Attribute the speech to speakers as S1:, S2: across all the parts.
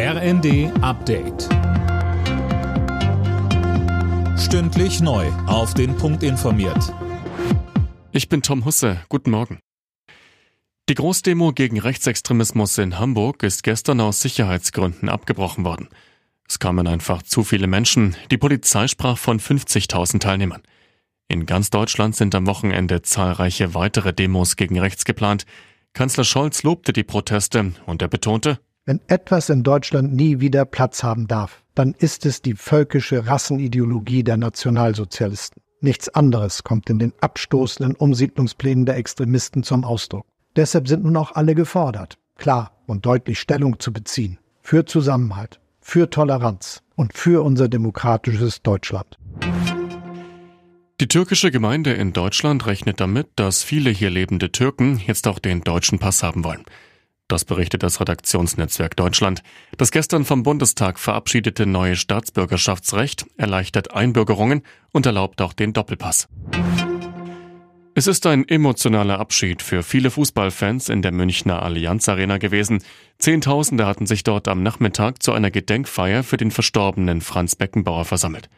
S1: RND Update. Stündlich neu. Auf den Punkt informiert.
S2: Ich bin Tom Husse. Guten Morgen. Die Großdemo gegen Rechtsextremismus in Hamburg ist gestern aus Sicherheitsgründen abgebrochen worden. Es kamen einfach zu viele Menschen. Die Polizei sprach von 50.000 Teilnehmern. In ganz Deutschland sind am Wochenende zahlreiche weitere Demos gegen rechts geplant. Kanzler Scholz lobte die Proteste und er betonte,
S3: wenn etwas in Deutschland nie wieder Platz haben darf, dann ist es die völkische Rassenideologie der Nationalsozialisten. Nichts anderes kommt in den abstoßenden Umsiedlungsplänen der Extremisten zum Ausdruck. Deshalb sind nun auch alle gefordert, klar und deutlich Stellung zu beziehen. Für Zusammenhalt, für Toleranz und für unser demokratisches Deutschland.
S2: Die türkische Gemeinde in Deutschland rechnet damit, dass viele hier lebende Türken jetzt auch den deutschen Pass haben wollen. Das berichtet das Redaktionsnetzwerk Deutschland. Das gestern vom Bundestag verabschiedete neue Staatsbürgerschaftsrecht erleichtert Einbürgerungen und erlaubt auch den Doppelpass. Es ist ein emotionaler Abschied für viele Fußballfans in der Münchner Allianz Arena gewesen. Zehntausende hatten sich dort am Nachmittag zu einer Gedenkfeier für den verstorbenen Franz Beckenbauer versammelt.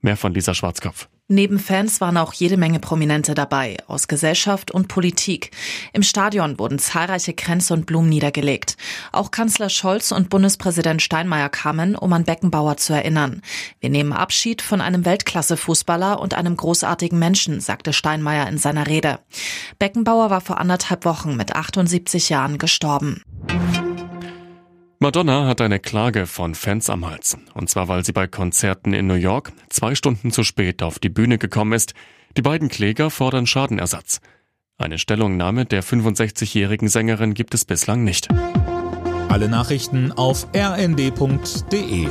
S2: Mehr von Lisa Schwarzkopf.
S4: Neben Fans waren auch jede Menge Prominente dabei, aus Gesellschaft und Politik. Im Stadion wurden zahlreiche Kränze und Blumen niedergelegt. Auch Kanzler Scholz und Bundespräsident Steinmeier kamen, um an Beckenbauer zu erinnern. Wir nehmen Abschied von einem Weltklasse-Fußballer und einem großartigen Menschen, sagte Steinmeier in seiner Rede. Beckenbauer war vor anderthalb Wochen mit 78 Jahren gestorben.
S2: Madonna hat eine Klage von Fans am Hals. Und zwar, weil sie bei Konzerten in New York zwei Stunden zu spät auf die Bühne gekommen ist. Die beiden Kläger fordern Schadenersatz. Eine Stellungnahme der 65-jährigen Sängerin gibt es bislang nicht.
S1: Alle Nachrichten auf rnd.de